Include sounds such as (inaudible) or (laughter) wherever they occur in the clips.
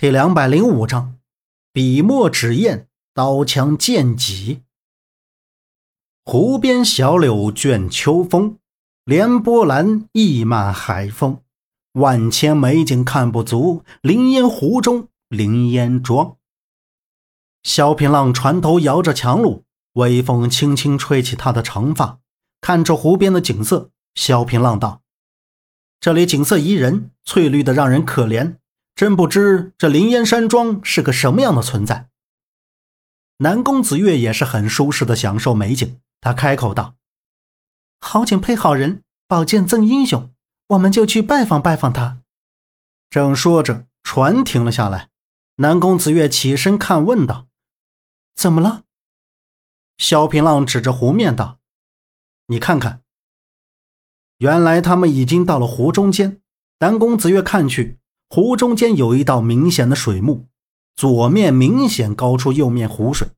第两百零五章，笔墨纸砚，刀枪剑戟。湖边小柳卷秋风，连波澜溢满海风。万千美景看不足，凌烟湖中凌烟庄。萧平浪船头摇着樯橹，微风轻轻吹起他的长发，看着湖边的景色，萧平浪道：“这里景色宜人，翠绿的让人可怜。”真不知这灵烟山庄是个什么样的存在。南宫子月也是很舒适的享受美景，他开口道：“好景配好人，宝剑赠英雄，我们就去拜访拜访他。”正说着，船停了下来。南宫子月起身看，问道：“怎么了？”萧平浪指着湖面道：“你看看。”原来他们已经到了湖中间。南宫子月看去。湖中间有一道明显的水幕，左面明显高出右面湖水，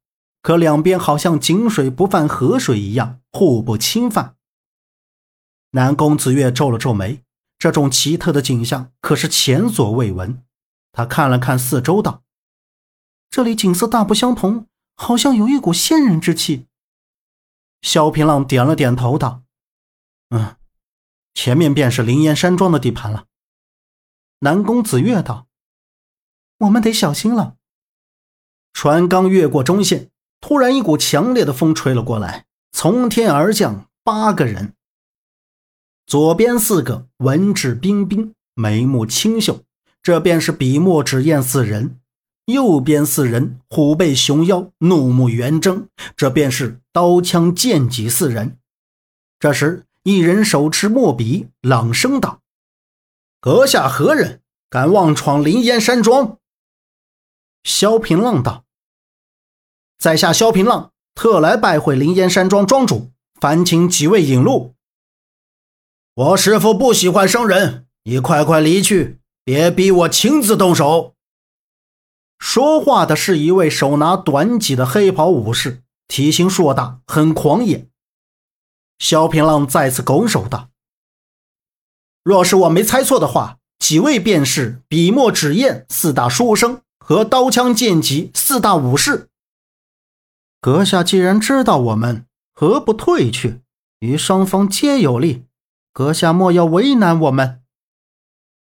可两边好像井水不犯河水一样互不侵犯。南宫子月皱了皱眉，这种奇特的景象可是前所未闻。他看了看四周，道：“这里景色大不相同，好像有一股仙人之气。”萧平浪点了点头，道：“嗯，前面便是灵岩山庄的地盘了。”南宫子月道：“我们得小心了。”船刚越过中线，突然一股强烈的风吹了过来，从天而降八个人。左边四个文质彬彬，眉目清秀，这便是笔墨纸砚四人；右边四人虎背熊腰，怒目圆睁，这便是刀枪剑戟四人。这时，一人手持墨笔，朗声道。阁下何人？敢妄闯灵烟山庄？萧平浪道：“在下萧平浪，特来拜会灵烟山庄庄主，烦请几位引路。”我师傅不喜欢生人，你快快离去，别逼我亲自动手。说话的是一位手拿短戟的黑袍武士，体型硕大，很狂野。萧平浪再次拱手道。若是我没猜错的话，几位便是笔墨纸砚四大书生和刀枪剑戟四大武士。阁下既然知道我们，何不退去？与双方皆有利。阁下莫要为难我们。”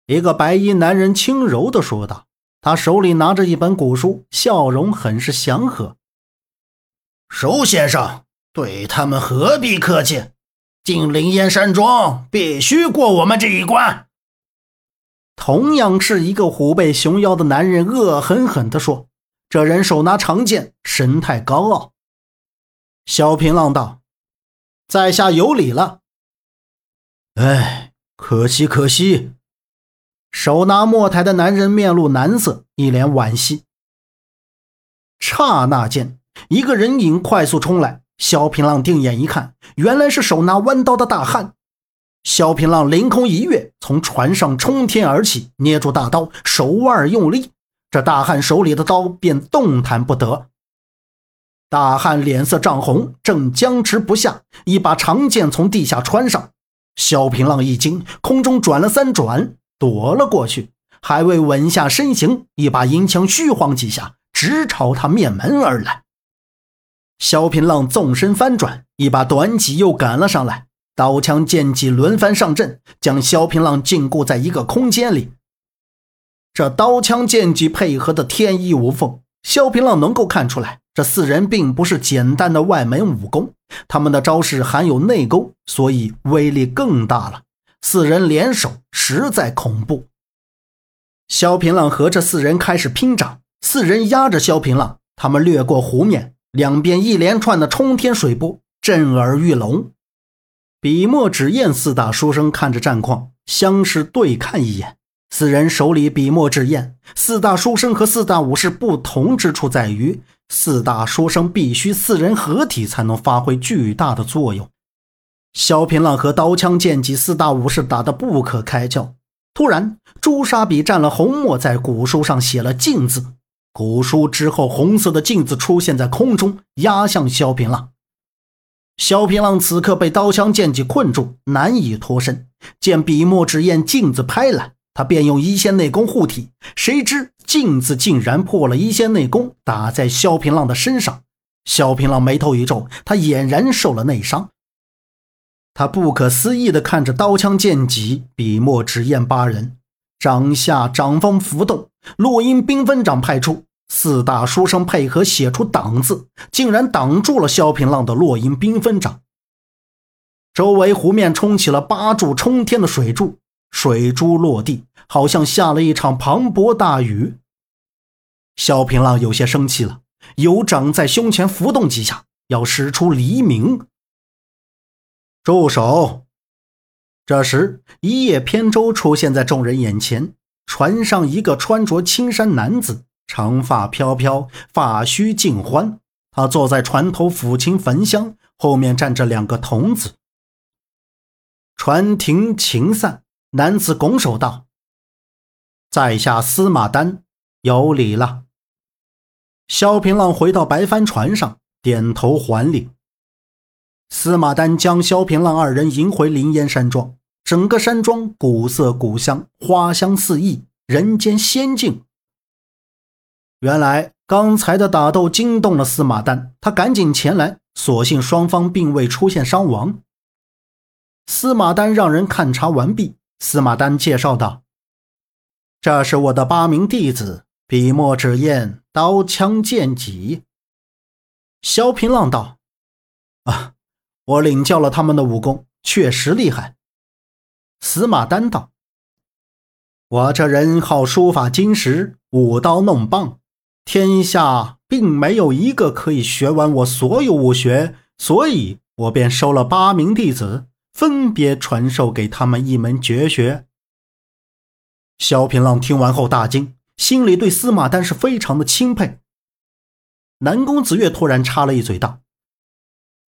一个白衣男人轻柔地说道，他手里拿着一本古书，笑容很是祥和。舒先生，对他们何必客气？进灵烟山庄必须过我们这一关。同样是一个虎背熊腰的男人，恶狠狠地说：“这人手拿长剑，神态高傲。”小平浪道：“在下有礼了。”哎，可惜可惜。手拿墨台的男人面露难色，一脸惋惜。刹那间，一个人影快速冲来。萧平浪定眼一看，原来是手拿弯刀的大汉。萧平浪凌空一跃，从船上冲天而起，捏住大刀，手腕用力，这大汉手里的刀便动弹不得。大汉脸色涨红，正僵持不下，一把长剑从地下穿上。萧平浪一惊，空中转了三转，躲了过去，还未稳下身形，一把银枪虚晃几下，直朝他面门而来。萧平浪纵身翻转，一把短戟又赶了上来，刀枪剑戟轮番上阵，将萧平浪禁锢在一个空间里。这刀枪剑戟配合的天衣无缝，萧平浪能够看出来，这四人并不是简单的外门武功，他们的招式含有内功，所以威力更大了。四人联手，实在恐怖。萧平浪和这四人开始拼掌，四人压着萧平浪，他们掠过湖面。两边一连串的冲天水波，震耳欲聋。笔墨纸砚四大书生看着战况，相视对看一眼。四人手里笔墨纸砚，四大书生和四大武士不同之处在于，四大书生必须四人合体才能发挥巨大的作用。萧平浪和刀枪剑戟四大武士打得不可开交。突然，朱砂笔蘸了红墨，在古书上写了“禁”字。古书之后，红色的镜子出现在空中，压向萧平浪。萧平浪此刻被刀枪剑戟困住，难以脱身。见笔墨纸砚镜子拍来，他便用一线内功护体，谁知镜子竟然破了一线内功，打在萧平浪的身上。萧平浪眉头一皱，他俨然受了内伤。他不可思议地看着刀枪剑戟、笔墨纸砚八人，掌下掌风浮动，落英缤纷掌派出，四大书生配合写出“挡”字，竟然挡住了萧平浪的落英缤纷掌。周围湖面冲起了八柱冲天的水柱。水珠落地，好像下了一场磅礴大雨。萧平浪有些生气了，有掌在胸前浮动几下，要使出黎明。住手！这时，一叶扁舟出现在众人眼前，船上一个穿着青衫男子，长发飘飘，发须尽欢。他坐在船头抚琴焚香，后面站着两个童子。船停，琴散。男子拱手道：“在下司马丹，有礼了。”萧平浪回到白帆船上，点头还礼。司马丹将萧平浪二人迎回灵烟山庄。整个山庄古色古香，花香四溢，人间仙境。原来刚才的打斗惊动了司马丹，他赶紧前来，所幸双方并未出现伤亡。司马丹让人勘察完毕。司马丹介绍道：“这是我的八名弟子，笔墨纸砚、刀枪剑戟。”萧平浪道：“啊，我领教了他们的武功，确实厉害。”司马丹道：“我这人好书法金石，舞刀弄棒，天下并没有一个可以学完我所有武学，所以我便收了八名弟子。”分别传授给他们一门绝学。萧平浪听完后大惊，心里对司马丹是非常的钦佩。南宫子月突然插了一嘴道：“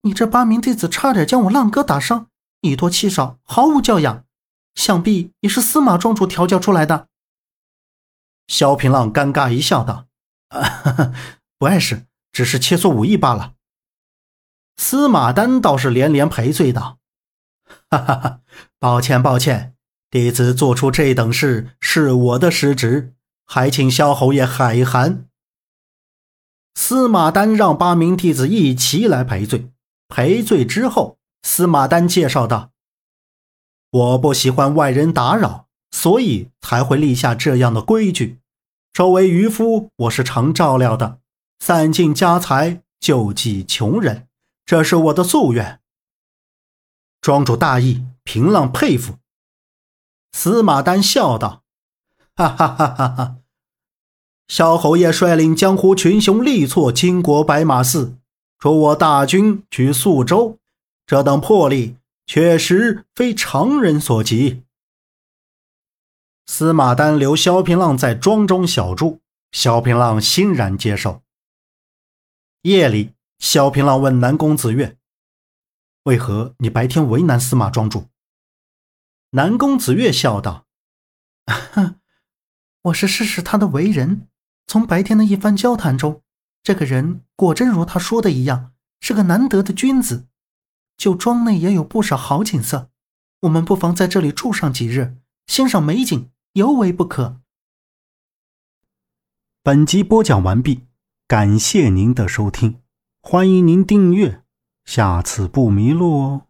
你这八名弟子差点将我浪哥打伤，以多欺少，毫无教养，想必也是司马庄主调教出来的。”萧平浪尴尬一笑道：“ (laughs) 不碍事，只是切磋武艺罢了。”司马丹倒是连连赔罪道。哈哈哈！抱歉，抱歉，弟子做出这等事是我的失职，还请萧侯爷海涵。司马丹让八名弟子一齐来赔罪。赔罪之后，司马丹介绍道：“我不喜欢外人打扰，所以才会立下这样的规矩。周围渔夫，我是常照料的，散尽家财，救济穷人，这是我的夙愿。”庄主大义，平浪佩服。司马丹笑道：“哈哈哈哈哈！萧侯爷率领江湖群雄力挫金国白马寺，助我大军取宿州，这等魄力确实非常人所及。”司马丹留萧平浪在庄中小住，萧平浪欣然接受。夜里，萧平浪问南宫子月。为何你白天为难司马庄主？南宫子月笑道：“ (laughs) 我是试试他的为人。从白天的一番交谈中，这个人果真如他说的一样，是个难得的君子。就庄内也有不少好景色，我们不妨在这里住上几日，欣赏美景，尤为不可。”本集播讲完毕，感谢您的收听，欢迎您订阅。下次不迷路哦。